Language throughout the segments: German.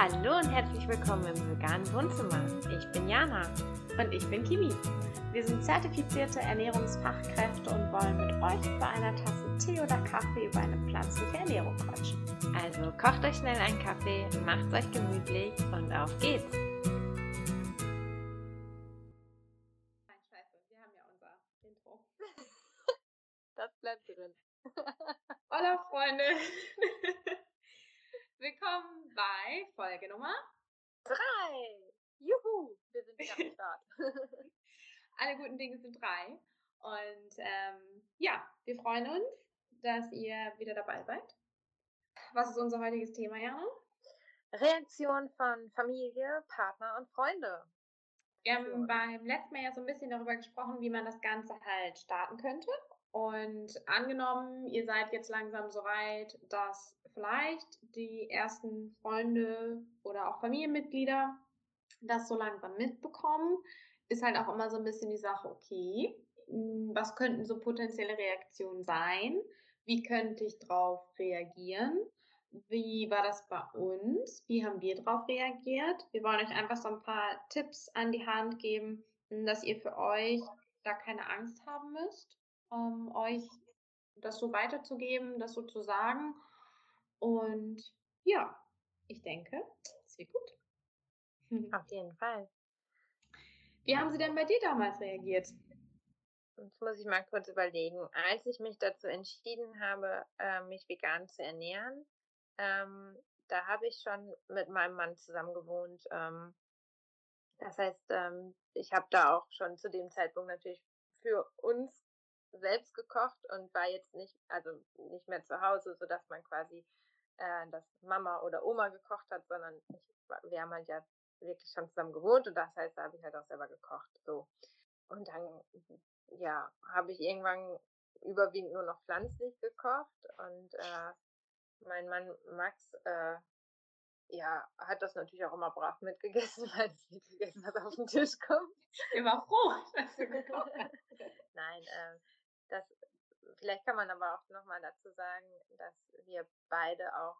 Hallo und herzlich willkommen im veganen Wohnzimmer. Ich bin Jana. Und ich bin Kimi. Wir sind zertifizierte Ernährungsfachkräfte und wollen mit euch bei einer Tasse Tee oder Kaffee über eine pflanzliche Ernährung quatschen. Also kocht euch schnell einen Kaffee, macht euch gemütlich und auf geht's. Dass ihr wieder dabei seid. Was ist unser heutiges Thema, Jana? Reaktion von Familie, Partner und Freunde. Wir haben beim letzten Mal ja so ein bisschen darüber gesprochen, wie man das Ganze halt starten könnte. Und angenommen, ihr seid jetzt langsam so weit, dass vielleicht die ersten Freunde oder auch Familienmitglieder das so langsam mitbekommen, ist halt auch immer so ein bisschen die Sache, okay, hm, was könnten so potenzielle Reaktionen sein? Wie könnte ich darauf reagieren? Wie war das bei uns? Wie haben wir darauf reagiert? Wir wollen euch einfach so ein paar Tipps an die Hand geben, dass ihr für euch da keine Angst haben müsst ähm, euch das so weiterzugeben, das so zu sagen. Und ja, ich denke, es wird gut. Auf jeden Fall. Wie haben sie denn bei dir damals reagiert? Jetzt muss ich mal kurz überlegen. Als ich mich dazu entschieden habe, äh, mich vegan zu ernähren, ähm, da habe ich schon mit meinem Mann zusammen gewohnt. Ähm, das heißt, ähm, ich habe da auch schon zu dem Zeitpunkt natürlich für uns selbst gekocht und war jetzt nicht, also nicht mehr zu Hause, so dass man quasi äh, dass Mama oder Oma gekocht hat, sondern ich, wir haben halt ja wirklich schon zusammen gewohnt und das heißt, da habe ich halt auch selber gekocht. So. Und dann, ja, habe ich irgendwann überwiegend nur noch pflanzlich gekocht und äh, mein Mann Max, äh, ja, hat das natürlich auch immer brav mitgegessen, weil es nicht gegessen, was auf den Tisch kommt. War froh, dass du gekocht hast. Nein, äh, das, vielleicht kann man aber auch nochmal dazu sagen, dass wir beide auch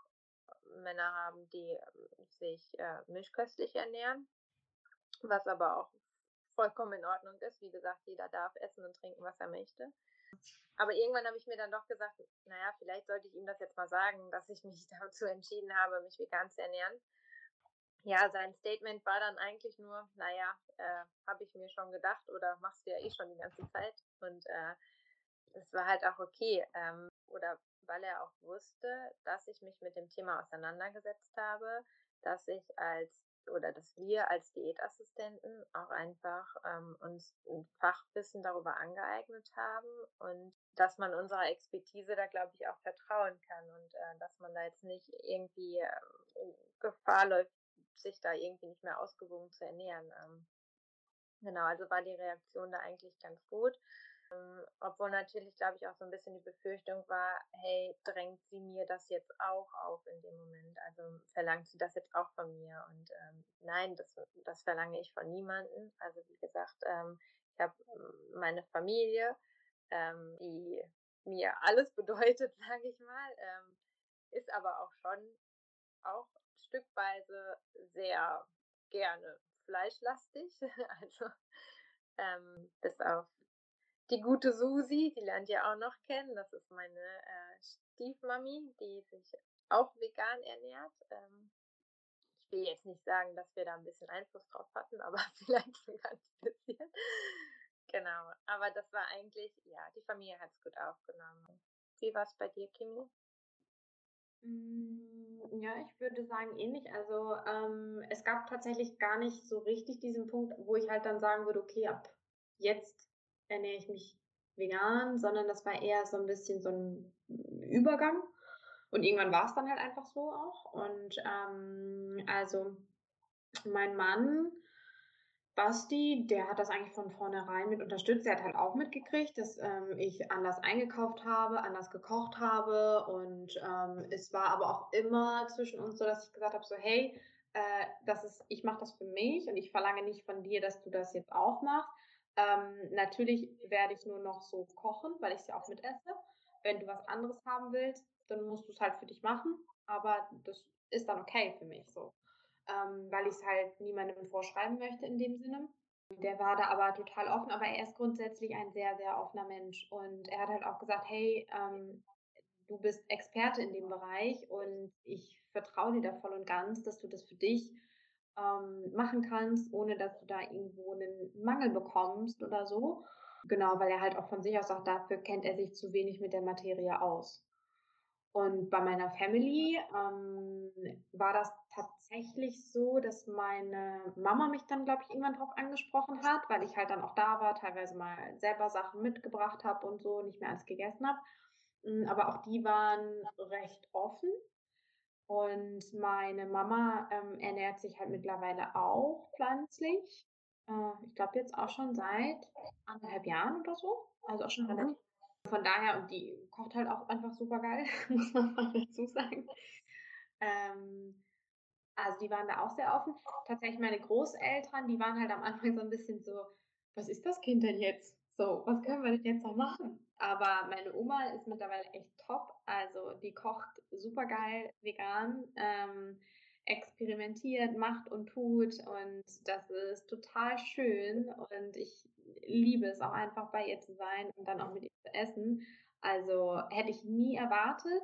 Männer haben, die ähm, sich äh, mischköstlich ernähren, was aber auch vollkommen in Ordnung ist. Wie gesagt, jeder darf essen und trinken, was er möchte. Aber irgendwann habe ich mir dann doch gesagt, naja, vielleicht sollte ich ihm das jetzt mal sagen, dass ich mich dazu entschieden habe, mich vegan zu ernähren. Ja, sein Statement war dann eigentlich nur, naja, äh, habe ich mir schon gedacht oder machst du ja eh schon die ganze Zeit. Und äh, es war halt auch okay. Ähm, oder weil er auch wusste, dass ich mich mit dem Thema auseinandergesetzt habe, dass ich als oder dass wir als Diätassistenten auch einfach ähm, uns ein Fachwissen darüber angeeignet haben und dass man unserer Expertise da, glaube ich, auch vertrauen kann und äh, dass man da jetzt nicht irgendwie äh, Gefahr läuft, sich da irgendwie nicht mehr ausgewogen zu ernähren. Ähm, genau, also war die Reaktion da eigentlich ganz gut. Ähm, obwohl natürlich, glaube ich, auch so ein bisschen die Befürchtung war, hey, drängt sie mir das jetzt auch auf in dem Moment? Also verlangt sie das jetzt auch von mir? Und ähm, nein, das, das verlange ich von niemandem. Also wie gesagt, ähm, ich habe ähm, meine Familie, ähm, die mir alles bedeutet, sage ich mal, ähm, ist aber auch schon auch stückweise sehr gerne fleischlastig. also ähm, bis auf die gute Susi, die lernt ihr auch noch kennen. Das ist meine äh, Stiefmami, die sich auch vegan ernährt. Ähm, ich will jetzt nicht sagen, dass wir da ein bisschen Einfluss drauf hatten, aber vielleicht so ganz bisschen. genau. Aber das war eigentlich, ja, die Familie hat es gut aufgenommen. Wie war es bei dir, Kimi? Mm, ja, ich würde sagen ähnlich. Also ähm, es gab tatsächlich gar nicht so richtig diesen Punkt, wo ich halt dann sagen würde, okay, ab jetzt ernähre ich mich vegan, sondern das war eher so ein bisschen so ein Übergang. Und irgendwann war es dann halt einfach so auch. Und ähm, also mein Mann, Basti, der hat das eigentlich von vornherein mit unterstützt. Er hat halt auch mitgekriegt, dass ähm, ich anders eingekauft habe, anders gekocht habe. Und ähm, es war aber auch immer zwischen uns so, dass ich gesagt habe, so hey, äh, das ist, ich mache das für mich und ich verlange nicht von dir, dass du das jetzt auch machst. Ähm, natürlich werde ich nur noch so kochen, weil ich ja auch mit esse. Wenn du was anderes haben willst, dann musst du es halt für dich machen. Aber das ist dann okay für mich so. ähm, weil ich es halt niemandem vorschreiben möchte in dem Sinne. Der war da aber total offen, aber er ist grundsätzlich ein sehr, sehr offener Mensch. Und er hat halt auch gesagt, hey, ähm, du bist Experte in dem Bereich und ich vertraue dir da voll und ganz, dass du das für dich ähm, machen kannst, ohne dass du da irgendwo einen Mangel bekommst oder so. Genau, weil er halt auch von sich aus sagt, dafür kennt er sich zu wenig mit der Materie aus. Und bei meiner Family ähm, war das tatsächlich so, dass meine Mama mich dann, glaube ich, irgendwann drauf angesprochen hat, weil ich halt dann auch da war, teilweise mal selber Sachen mitgebracht habe und so, nicht mehr alles gegessen habe. Hm, aber auch die waren recht offen. Und meine Mama ähm, ernährt sich halt mittlerweile auch pflanzlich. Äh, ich glaube jetzt auch schon seit anderthalb Jahren oder so. Also auch schon mhm. relativ von daher, und die kocht halt auch einfach super geil, muss man mal dazu sagen. Ähm, also die waren da auch sehr offen. Tatsächlich meine Großeltern, die waren halt am Anfang so ein bisschen so, was ist das Kind denn jetzt? So, was können wir denn jetzt noch machen? Aber meine Oma ist mittlerweile echt top. Also die kocht super geil vegan, ähm, experimentiert, macht und tut und das ist total schön und ich liebe es auch einfach bei ihr zu sein und dann auch mit ihr zu essen. Also hätte ich nie erwartet.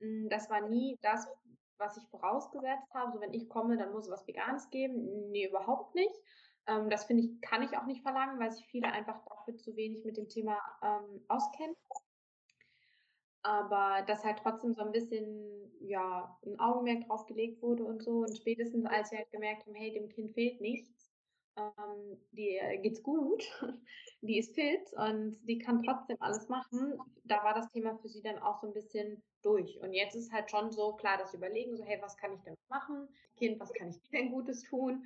Hm, das war nie das, was ich vorausgesetzt habe. So wenn ich komme, dann muss es was Veganes geben. Nee, überhaupt nicht. Ähm, das finde ich, kann ich auch nicht verlangen, weil sich viele einfach dafür zu wenig mit dem Thema ähm, auskennen. Aber dass halt trotzdem so ein bisschen, ja, ein Augenmerk drauf gelegt wurde und so. Und spätestens als wir halt gemerkt haben, hey, dem Kind fehlt nichts, ähm, die geht's gut, die ist fit und die kann trotzdem alles machen. Da war das Thema für sie dann auch so ein bisschen durch. Und jetzt ist halt schon so klar, das Überlegen, so, hey, was kann ich denn machen? Kind, was kann ich dir denn Gutes tun?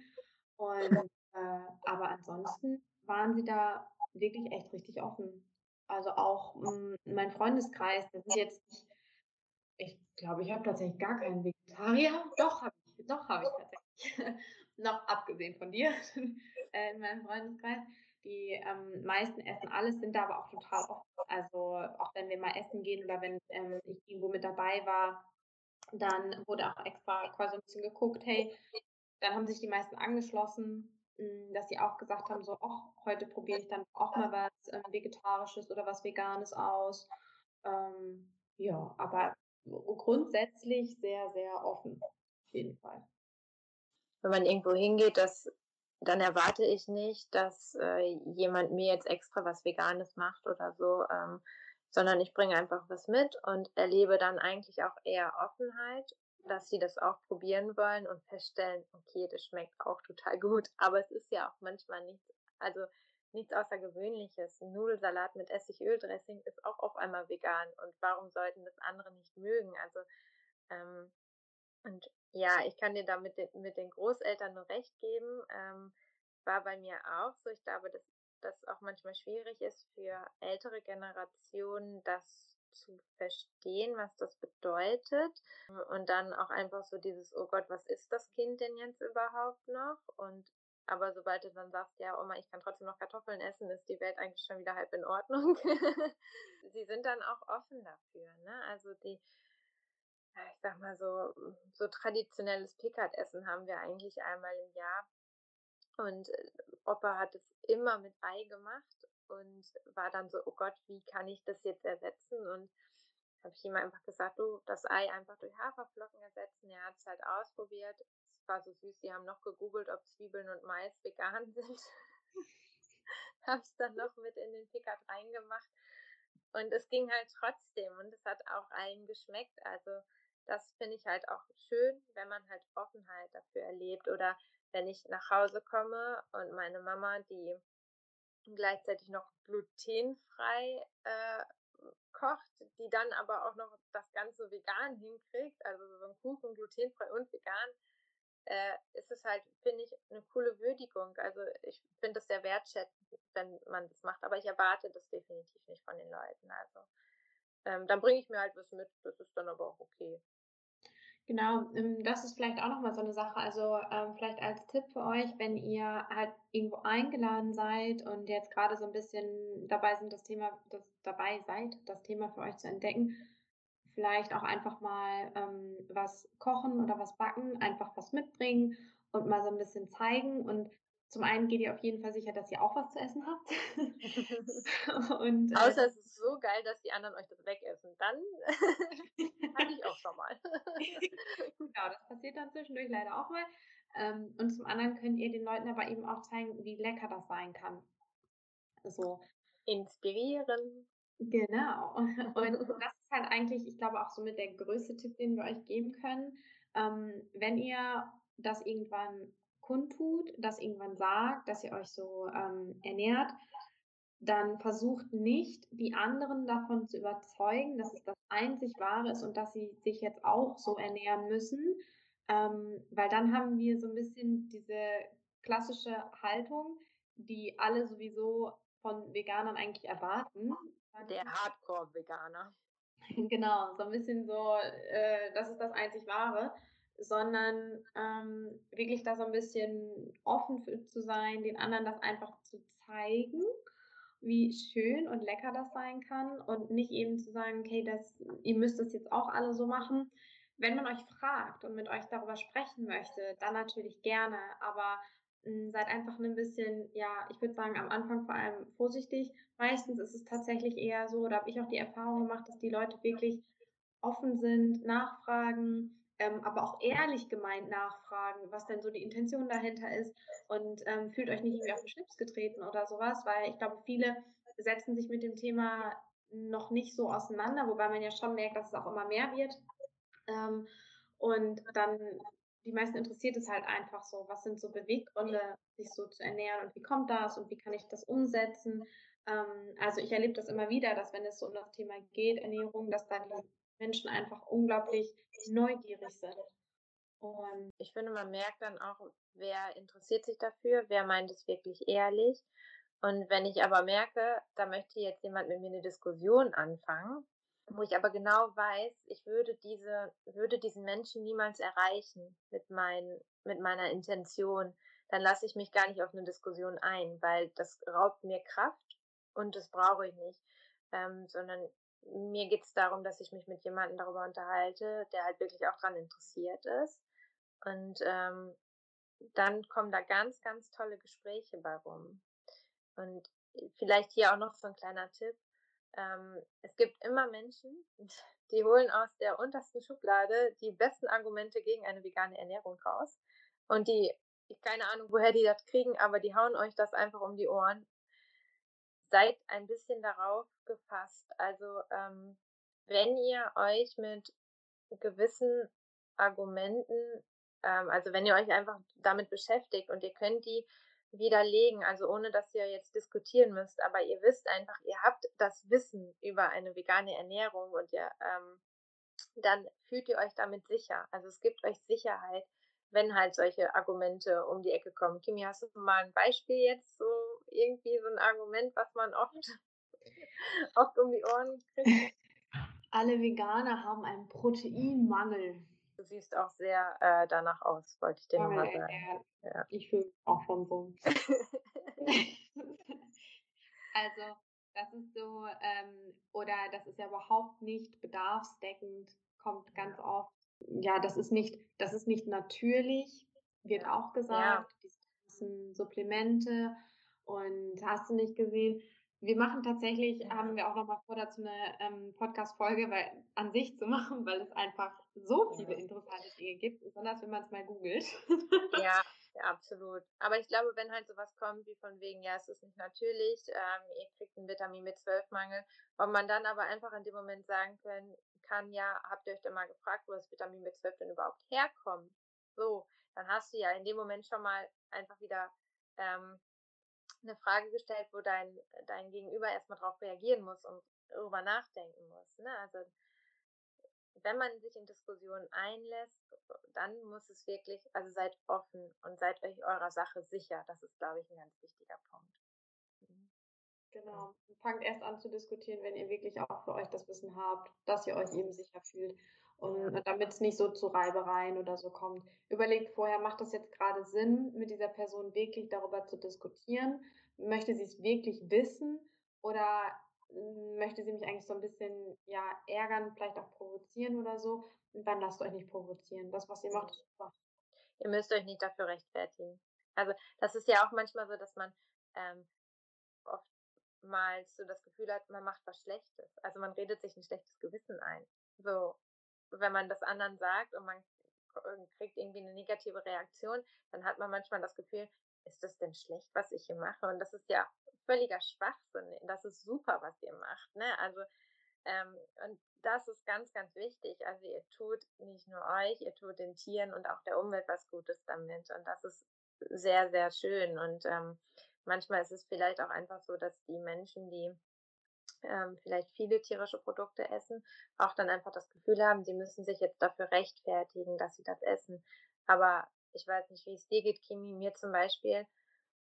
Und äh, aber ansonsten waren sie da wirklich echt richtig offen. Also auch mh, hm, mein Freundeskreis, das ist jetzt nicht, ich glaube, ich habe tatsächlich gar keinen Vegetarier. Doch, habe ich, doch habe ich tatsächlich. noch abgesehen von dir äh, in meinem Freundeskreis. Die ähm, meisten essen alles, sind da aber auch total offen. Also auch wenn wir mal essen gehen oder wenn ähm, ich irgendwo mit dabei war, dann wurde auch extra quasi ein bisschen geguckt, hey, dann haben sich die meisten angeschlossen, dass sie auch gesagt haben, so, ach, heute probiere ich dann auch mal was ähm, Vegetarisches oder was Veganes aus. Ähm, ja, aber grundsätzlich sehr, sehr offen, auf jeden Fall wenn man irgendwo hingeht, dass, dann erwarte ich nicht, dass äh, jemand mir jetzt extra was Veganes macht oder so, ähm, sondern ich bringe einfach was mit und erlebe dann eigentlich auch eher Offenheit, dass sie das auch probieren wollen und feststellen, okay, das schmeckt auch total gut, aber es ist ja auch manchmal nichts, also nichts Außergewöhnliches. Ein Nudelsalat mit Essigöldressing ist auch auf einmal vegan und warum sollten das andere nicht mögen? Also ähm, und ja, ich kann dir da mit den, mit den Großeltern nur recht geben. Ähm, war bei mir auch so. Ich glaube, dass das auch manchmal schwierig ist für ältere Generationen, das zu verstehen, was das bedeutet. Und dann auch einfach so dieses, oh Gott, was ist das Kind denn jetzt überhaupt noch? Und aber sobald du dann sagst, ja, Oma, ich kann trotzdem noch Kartoffeln essen, ist die Welt eigentlich schon wieder halb in Ordnung. Sie sind dann auch offen dafür, ne? Also die, ich sag mal so, so traditionelles Pickertessen haben wir eigentlich einmal im Jahr. Und Opa hat es immer mit Ei gemacht und war dann so, oh Gott, wie kann ich das jetzt ersetzen? Und habe ich ihm einfach gesagt, du, das Ei einfach durch Haferflocken ersetzen. Er hat es halt ausprobiert. Es war so süß, die haben noch gegoogelt, ob Zwiebeln und Mais vegan sind. habe es dann noch mit in den Pickard reingemacht. Und es ging halt trotzdem und es hat auch allen geschmeckt. Also das finde ich halt auch schön, wenn man halt Offenheit dafür erlebt oder wenn ich nach Hause komme und meine Mama, die gleichzeitig noch glutenfrei äh, kocht, die dann aber auch noch das Ganze vegan hinkriegt, also so ein Kuchen glutenfrei und vegan, äh, ist es halt, finde ich, eine coole Würdigung. Also ich finde es sehr wertschätzend, wenn man das macht, aber ich erwarte das definitiv nicht von den Leuten. Also ähm, dann bringe ich mir halt was mit, das ist dann aber auch okay. Genau, ähm, das ist vielleicht auch nochmal so eine Sache. Also ähm, vielleicht als Tipp für euch, wenn ihr halt irgendwo eingeladen seid und jetzt gerade so ein bisschen dabei sind, das Thema, das dabei seid, das Thema für euch zu entdecken, vielleicht auch einfach mal ähm, was kochen oder was backen, einfach was mitbringen und mal so ein bisschen zeigen. Und zum einen geht ihr auf jeden Fall sicher, dass ihr auch was zu essen habt. und, äh, Außer es ist so geil, dass die anderen euch das wegessen. Dann hatte ich auch schon mal. genau, das passiert dann zwischendurch leider auch mal. Ähm, und zum anderen könnt ihr den Leuten aber eben auch zeigen, wie lecker das sein kann. So. Inspirieren. Genau. Und das ist halt eigentlich, ich glaube, auch so mit der größte Tipp, den wir euch geben können. Ähm, wenn ihr das irgendwann kundtut, das irgendwann sagt, dass ihr euch so ähm, ernährt, dann versucht nicht, die anderen davon zu überzeugen, dass es das einzig Wahre ist und dass sie sich jetzt auch so ernähren müssen, ähm, weil dann haben wir so ein bisschen diese klassische Haltung, die alle sowieso von Veganern eigentlich erwarten. Der Hardcore-Veganer. genau, so ein bisschen so, äh, das ist das einzig Wahre, sondern ähm, wirklich da so ein bisschen offen für, zu sein, den anderen das einfach zu zeigen, wie schön und lecker das sein kann. Und nicht eben zu sagen, okay, das, ihr müsst das jetzt auch alle so machen, wenn man euch fragt und mit euch darüber sprechen möchte, dann natürlich gerne, aber hm, seid einfach ein bisschen, ja, ich würde sagen, am Anfang vor allem vorsichtig. Meistens ist es tatsächlich eher so, da habe ich auch die Erfahrung gemacht, dass die Leute wirklich offen sind, nachfragen, ähm, aber auch ehrlich gemeint nachfragen, was denn so die Intention dahinter ist und ähm, fühlt euch nicht irgendwie auf den Schlips getreten oder sowas, weil ich glaube, viele setzen sich mit dem Thema noch nicht so auseinander, wobei man ja schon merkt, dass es auch immer mehr wird. Ähm, und dann, die meisten interessiert es halt einfach so, was sind so Beweggründe, sich so zu ernähren und wie kommt das und wie kann ich das umsetzen. Ähm, also ich erlebe das immer wieder, dass wenn es so um das Thema geht, Ernährung, dass dann die Menschen einfach unglaublich neugierig sind. Und ich finde, man merkt dann auch, wer interessiert sich dafür, wer meint es wirklich ehrlich. Und wenn ich aber merke, da möchte jetzt jemand mit mir eine Diskussion anfangen, wo ich aber genau weiß, ich würde diese, würde diesen Menschen niemals erreichen mit mein, mit meiner Intention, dann lasse ich mich gar nicht auf eine Diskussion ein, weil das raubt mir Kraft und das brauche ich nicht. Ähm, sondern mir geht es darum, dass ich mich mit jemandem darüber unterhalte, der halt wirklich auch daran interessiert ist. Und ähm, dann kommen da ganz, ganz tolle Gespräche bei rum. Und vielleicht hier auch noch so ein kleiner Tipp. Ähm, es gibt immer Menschen, die holen aus der untersten Schublade die besten Argumente gegen eine vegane Ernährung raus. Und die, keine Ahnung, woher die das kriegen, aber die hauen euch das einfach um die Ohren. Seid ein bisschen darauf gefasst. Also, ähm, wenn ihr euch mit gewissen Argumenten, ähm, also wenn ihr euch einfach damit beschäftigt und ihr könnt die widerlegen, also ohne dass ihr jetzt diskutieren müsst, aber ihr wisst einfach, ihr habt das Wissen über eine vegane Ernährung und ihr, ähm, dann fühlt ihr euch damit sicher. Also es gibt euch Sicherheit, wenn halt solche Argumente um die Ecke kommen. Kimi, hast du mal ein Beispiel jetzt, so irgendwie so ein Argument, was man oft, oft um die Ohren kriegt? Alle Veganer haben einen Proteinmangel. Du siehst auch sehr äh, danach aus, wollte ich dir nochmal sagen. Ja. Ich fühle mich auch schon so. also, das ist so, ähm, oder das ist ja überhaupt nicht bedarfsdeckend, kommt ganz ja. oft. Ja, das ist nicht, das ist nicht natürlich, wird auch gesagt. Ja. Diese ganzen Supplemente und hast du nicht gesehen. Wir machen tatsächlich, haben wir auch noch mal vor, dazu eine ähm, Podcast-Folge an sich zu machen, weil es einfach so viele interessante Dinge gibt, besonders wenn man es mal googelt. Ja, ja, absolut. Aber ich glaube, wenn halt sowas kommt wie von wegen, ja, es ist nicht natürlich, ähm, ihr kriegt einen Vitamin B12-Mangel, ob man dann aber einfach in dem Moment sagen können, kann, ja, habt ihr euch denn mal gefragt, wo das Vitamin B12 denn überhaupt herkommt? So, dann hast du ja in dem Moment schon mal einfach wieder ähm, eine Frage gestellt, wo dein, dein Gegenüber erstmal darauf reagieren muss und darüber nachdenken muss. Ne? Also wenn man sich in Diskussionen einlässt, dann muss es wirklich, also seid offen und seid euch eurer Sache sicher. Das ist, glaube ich, ein ganz wichtiger Punkt. Mhm. Genau. Fangt erst an zu diskutieren, wenn ihr wirklich auch für euch das Wissen habt, dass ihr euch eben sicher fühlt. Und damit es nicht so zu Reibereien oder so kommt. Überlegt vorher, macht das jetzt gerade Sinn, mit dieser Person wirklich darüber zu diskutieren? Möchte sie es wirklich wissen? Oder möchte sie mich eigentlich so ein bisschen, ja, ärgern, vielleicht auch provozieren oder so. Und dann lasst euch nicht provozieren. Das, was ihr macht, ist super. Ihr müsst euch nicht dafür rechtfertigen. Also das ist ja auch manchmal so, dass man ähm, oftmals so das Gefühl hat, man macht was Schlechtes. Also man redet sich ein schlechtes Gewissen ein. So, wenn man das anderen sagt und man kriegt irgendwie eine negative Reaktion, dann hat man manchmal das Gefühl, ist das denn schlecht, was ich hier mache? Und das ist ja völliger Schwachsinn. Das ist super, was ihr macht. Ne? Also ähm, und das ist ganz, ganz wichtig. Also ihr tut nicht nur euch, ihr tut den Tieren und auch der Umwelt was Gutes damit. Und das ist sehr, sehr schön. Und ähm, manchmal ist es vielleicht auch einfach so, dass die Menschen, die ähm, vielleicht viele tierische Produkte essen, auch dann einfach das Gefühl haben, sie müssen sich jetzt dafür rechtfertigen, dass sie das essen. Aber ich weiß nicht, wie es dir geht, Kimi, mir zum Beispiel.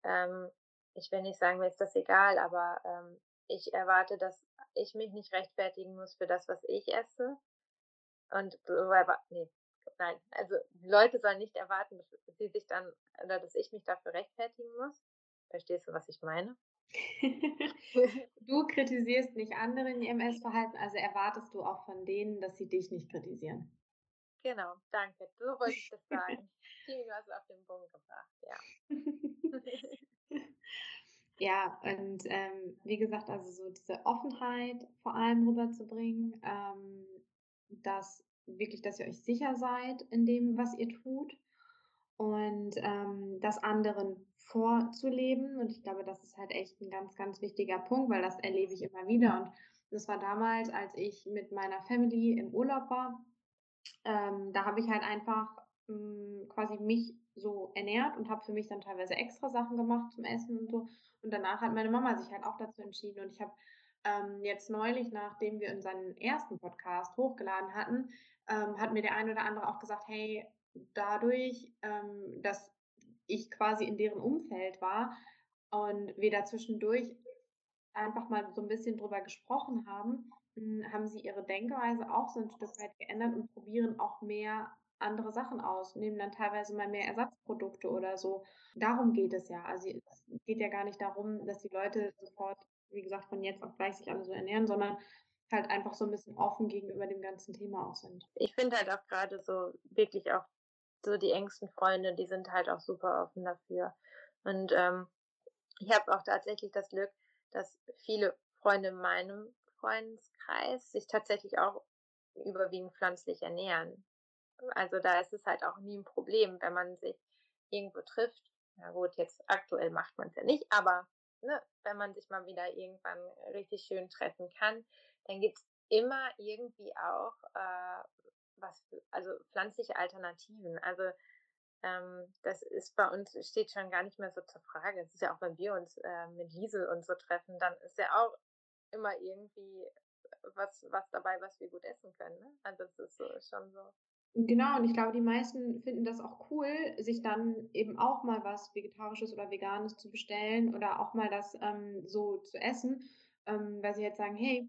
Ähm, ich will nicht sagen, mir ist das egal, aber ähm, ich erwarte, dass ich mich nicht rechtfertigen muss für das, was ich esse. Und nee, nein, also Leute sollen nicht erwarten, dass sie sich dann oder dass ich mich dafür rechtfertigen muss. Verstehst du, was ich meine? du kritisierst nicht andere in ihrem Essverhalten, also erwartest du auch von denen, dass sie dich nicht kritisieren. Genau, danke. So wollte ich das sagen. Kimi, du hast auf den Punkt gebracht, ja. ja, und ähm, wie gesagt, also so diese Offenheit vor allem rüberzubringen, ähm, dass wirklich, dass ihr euch sicher seid in dem, was ihr tut und ähm, das anderen vorzuleben. Und ich glaube, das ist halt echt ein ganz, ganz wichtiger Punkt, weil das erlebe ich immer wieder. Und das war damals, als ich mit meiner Family im Urlaub war. Ähm, da habe ich halt einfach ähm, quasi mich so ernährt und habe für mich dann teilweise extra Sachen gemacht zum Essen und so. Und danach hat meine Mama sich halt auch dazu entschieden. Und ich habe ähm, jetzt neulich, nachdem wir unseren ersten Podcast hochgeladen hatten, ähm, hat mir der eine oder andere auch gesagt, hey, dadurch, ähm, dass ich quasi in deren Umfeld war und wir da zwischendurch einfach mal so ein bisschen drüber gesprochen haben, hm, haben sie ihre Denkweise auch so ein Stück weit geändert und probieren auch mehr andere Sachen aus, nehmen dann teilweise mal mehr Ersatzprodukte oder so. Darum geht es ja. Also es geht ja gar nicht darum, dass die Leute sofort, wie gesagt, von jetzt auf gleich sich alle so ernähren, sondern halt einfach so ein bisschen offen gegenüber dem ganzen Thema auch sind. Ich finde halt auch gerade so wirklich auch so die engsten Freunde, die sind halt auch super offen dafür. Und ähm, ich habe auch tatsächlich das Glück, dass viele Freunde in meinem Freundeskreis sich tatsächlich auch überwiegend pflanzlich ernähren. Also da ist es halt auch nie ein Problem, wenn man sich irgendwo trifft. Na gut, jetzt aktuell macht man es ja nicht, aber ne, wenn man sich mal wieder irgendwann richtig schön treffen kann, dann gibt es immer irgendwie auch äh, was, also pflanzliche Alternativen. Also ähm, das ist bei uns, steht schon gar nicht mehr so zur Frage. Es ist ja auch, wenn wir uns äh, mit Liesel und so treffen, dann ist ja auch immer irgendwie was, was dabei, was wir gut essen können. Ne? Also das ist so, schon so. Genau, und ich glaube, die meisten finden das auch cool, sich dann eben auch mal was Vegetarisches oder Veganes zu bestellen oder auch mal das ähm, so zu essen, ähm, weil sie jetzt sagen, hey,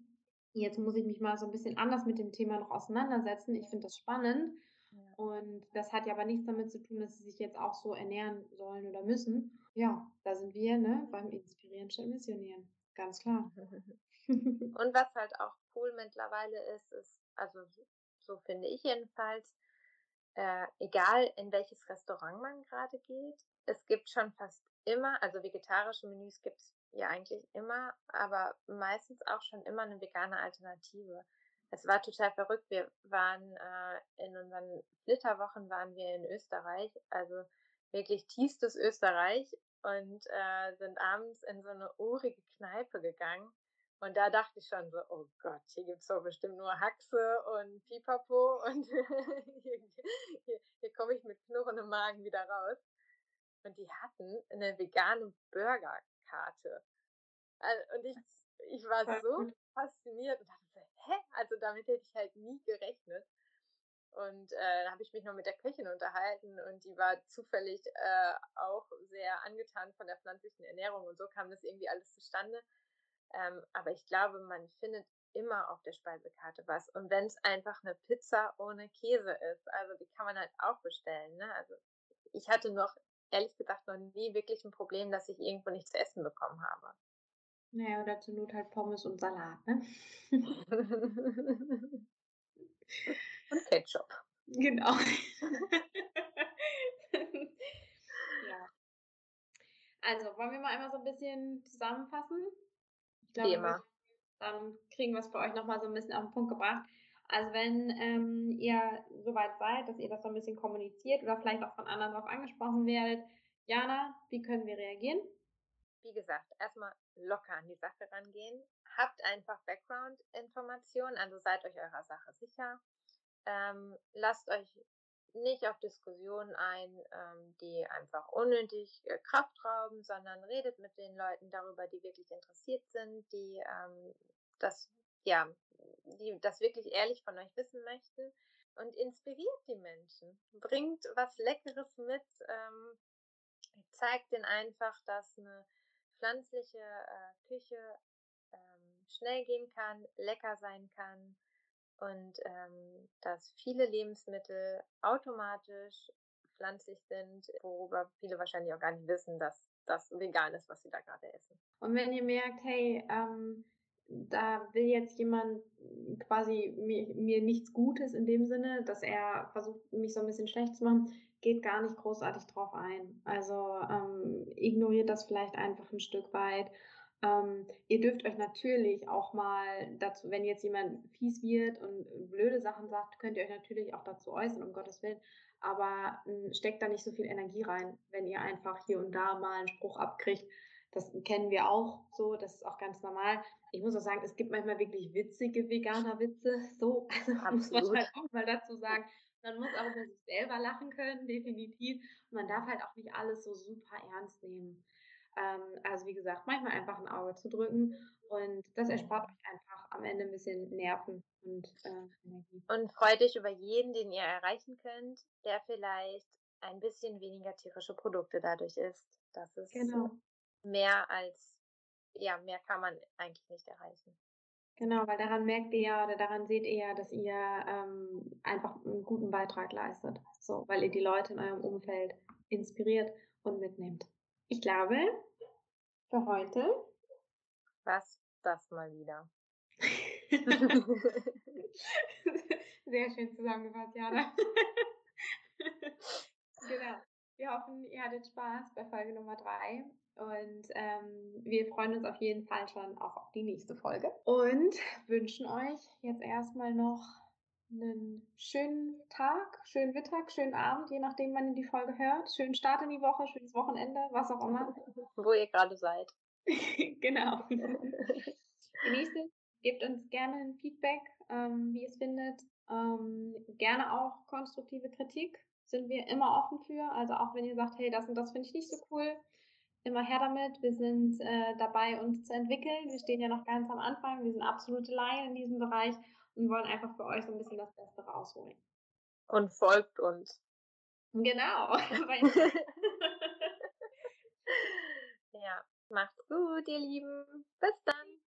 Jetzt muss ich mich mal so ein bisschen anders mit dem Thema noch auseinandersetzen. Ich finde das spannend. Ja. Und das hat ja aber nichts damit zu tun, dass sie sich jetzt auch so ernähren sollen oder müssen. Ja, da sind wir ne, beim Inspirieren statt Missionieren. Ganz klar. Und was halt auch cool mittlerweile ist, ist, also so finde ich jedenfalls, äh, egal in welches Restaurant man gerade geht, es gibt schon fast immer, also vegetarische Menüs gibt es ja eigentlich immer, aber meistens auch schon immer eine vegane Alternative. Es war total verrückt. Wir waren äh, in unseren Flitterwochen waren wir in Österreich, also wirklich tiefstes Österreich und äh, sind abends in so eine urige Kneipe gegangen. Und da dachte ich schon so, oh Gott, hier gibt es doch bestimmt nur Haxe und Pipapo und hier, hier, hier komme ich mit knurrendem Magen wieder raus. Und die hatten eine vegane Burgerkarte. Und ich, ich war so fasziniert und dachte so, hä? Also damit hätte ich halt nie gerechnet. Und äh, da habe ich mich noch mit der Köchin unterhalten und die war zufällig äh, auch sehr angetan von der pflanzlichen Ernährung und so kam das irgendwie alles zustande. Ähm, aber ich glaube, man findet immer auf der Speisekarte was. Und wenn es einfach eine Pizza ohne Käse ist, also die kann man halt auch bestellen. Ne? Also ich hatte noch ehrlich gesagt noch nie wirklich ein Problem, dass ich irgendwo nichts zu essen bekommen habe. Naja, oder zur Not halt Pommes und Salat, ne? und Ketchup. Genau. ja. Also, wollen wir mal einmal so ein bisschen zusammenfassen? Ich glaube, dann kriegen wir es für euch nochmal so ein bisschen auf den Punkt gebracht. Also wenn ähm, ihr soweit seid, dass ihr das so ein bisschen kommuniziert oder vielleicht auch von anderen darauf angesprochen werdet, Jana, wie können wir reagieren? Wie gesagt, erstmal locker an die Sache rangehen. Habt einfach Background-Informationen, also seid euch eurer Sache sicher. Ähm, lasst euch nicht auf Diskussionen ein, ähm, die einfach unnötig äh, Kraft rauben, sondern redet mit den Leuten darüber, die wirklich interessiert sind, die ähm, das, ja, die das wirklich ehrlich von euch wissen möchten und inspiriert die Menschen. Bringt was Leckeres mit, ähm, zeigt denen einfach, dass eine pflanzliche äh, Küche ähm, schnell gehen kann, lecker sein kann und ähm, dass viele Lebensmittel automatisch pflanzlich sind, worüber viele wahrscheinlich auch gar nicht wissen, dass das vegan ist, was sie da gerade essen. Und wenn ihr merkt, hey, ähm, da will jetzt jemand quasi mir, mir, nichts Gutes in dem Sinne, dass er versucht, mich so ein bisschen schlecht zu machen, geht gar nicht großartig drauf ein. Also ähm, ignoriert das vielleicht einfach ein Stück weit ähm, ihr dürft euch natürlich auch mal dazu, wenn jetzt jemand fies wird und blöde Sachen sagt, könnt ihr euch natürlich auch dazu äußern, um Gottes Willen. Aber äh, steckt da nicht so viel Energie rein, wenn ihr einfach hier und da mal einen Spruch abkriegt. Das kennen wir auch so, das ist auch ganz normal. Ich muss auch sagen, es gibt manchmal wirklich witzige Veganer-Witze. So, also muss man halt auch mal dazu sagen. Man muss auch über sich selber lachen können, definitiv. Und man darf halt auch nicht alles so super ernst nehmen. Ähm, also wie gesagt, manchmal einfach ein Auge zu drücken und das erspart euch einfach am Ende ein bisschen Nerven und äh, Energie. Und freut euch über jeden, den ihr erreichen könnt, der vielleicht ein bisschen weniger tierische Produkte dadurch isst. Das ist genau. Mehr als, ja, mehr kann man eigentlich nicht erreichen. Genau, weil daran merkt ihr ja oder daran seht ihr ja, dass ihr ähm, einfach einen guten Beitrag leistet. So, weil ihr die Leute in eurem Umfeld inspiriert und mitnehmt. Ich glaube, für heute was das mal wieder. Sehr schön zusammengefasst, Jana. genau. Wir hoffen, ihr hattet Spaß bei Folge Nummer 3 und ähm, wir freuen uns auf jeden Fall schon auch auf die nächste Folge und wünschen euch jetzt erstmal noch einen schönen Tag, schönen Mittag, schönen Abend, je nachdem, wann ihr die Folge hört. Schönen Start in die Woche, schönes Wochenende, was auch immer. Wo ihr gerade seid. genau. Genießt es, gebt uns gerne ein Feedback, ähm, wie ihr es findet. Ähm, gerne auch konstruktive Kritik sind wir immer offen für. Also auch wenn ihr sagt, hey, das und das finde ich nicht so cool, immer her damit. Wir sind äh, dabei, uns zu entwickeln. Wir stehen ja noch ganz am Anfang. Wir sind absolute Laien in diesem Bereich und wollen einfach für euch so ein bisschen das Beste rausholen. Und folgt uns. Genau. ja, macht's gut, ihr Lieben. Bis dann.